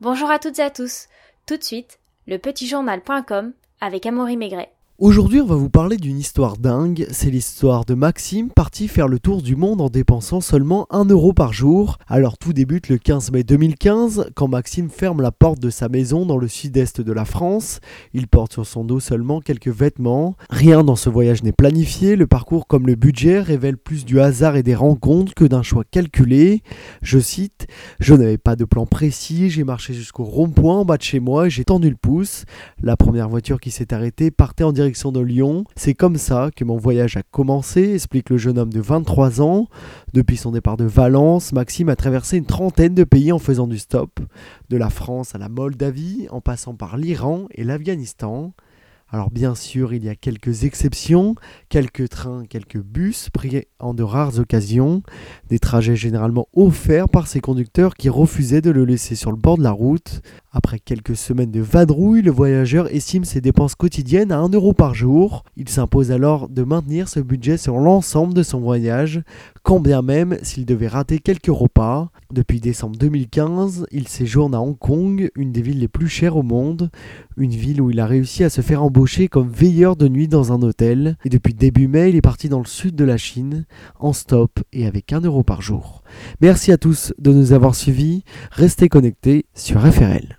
Bonjour à toutes et à tous. Tout de suite, le petitjournal.com avec Amaury Maigret. Aujourd'hui, on va vous parler d'une histoire dingue. C'est l'histoire de Maxime parti faire le tour du monde en dépensant seulement 1 euro par jour. Alors tout débute le 15 mai 2015 quand Maxime ferme la porte de sa maison dans le sud-est de la France. Il porte sur son dos seulement quelques vêtements. Rien dans ce voyage n'est planifié. Le parcours comme le budget révèle plus du hasard et des rencontres que d'un choix calculé. Je cite Je n'avais pas de plan précis. J'ai marché jusqu'au rond-point en bas de chez moi et j'ai tendu le pouce. La première voiture qui s'est arrêtée partait en direction de Lyon. C'est comme ça que mon voyage a commencé, explique le jeune homme de 23 ans. Depuis son départ de Valence, Maxime a traversé une trentaine de pays en faisant du stop, de la France à la Moldavie, en passant par l'Iran et l'Afghanistan. Alors bien sûr, il y a quelques exceptions, quelques trains, quelques bus pris en de rares occasions, des trajets généralement offerts par ses conducteurs qui refusaient de le laisser sur le bord de la route. Après quelques semaines de vadrouille, le voyageur estime ses dépenses quotidiennes à 1 euro par jour. Il s'impose alors de maintenir ce budget sur l'ensemble de son voyage, quand bien même s'il devait rater quelques repas. Depuis décembre 2015, il séjourne à Hong Kong, une des villes les plus chères au monde, une ville où il a réussi à se faire embaucher comme veilleur de nuit dans un hôtel. Et depuis début mai, il est parti dans le sud de la Chine, en stop et avec 1 euro par jour. Merci à tous de nous avoir suivis. Restez connectés sur FRL.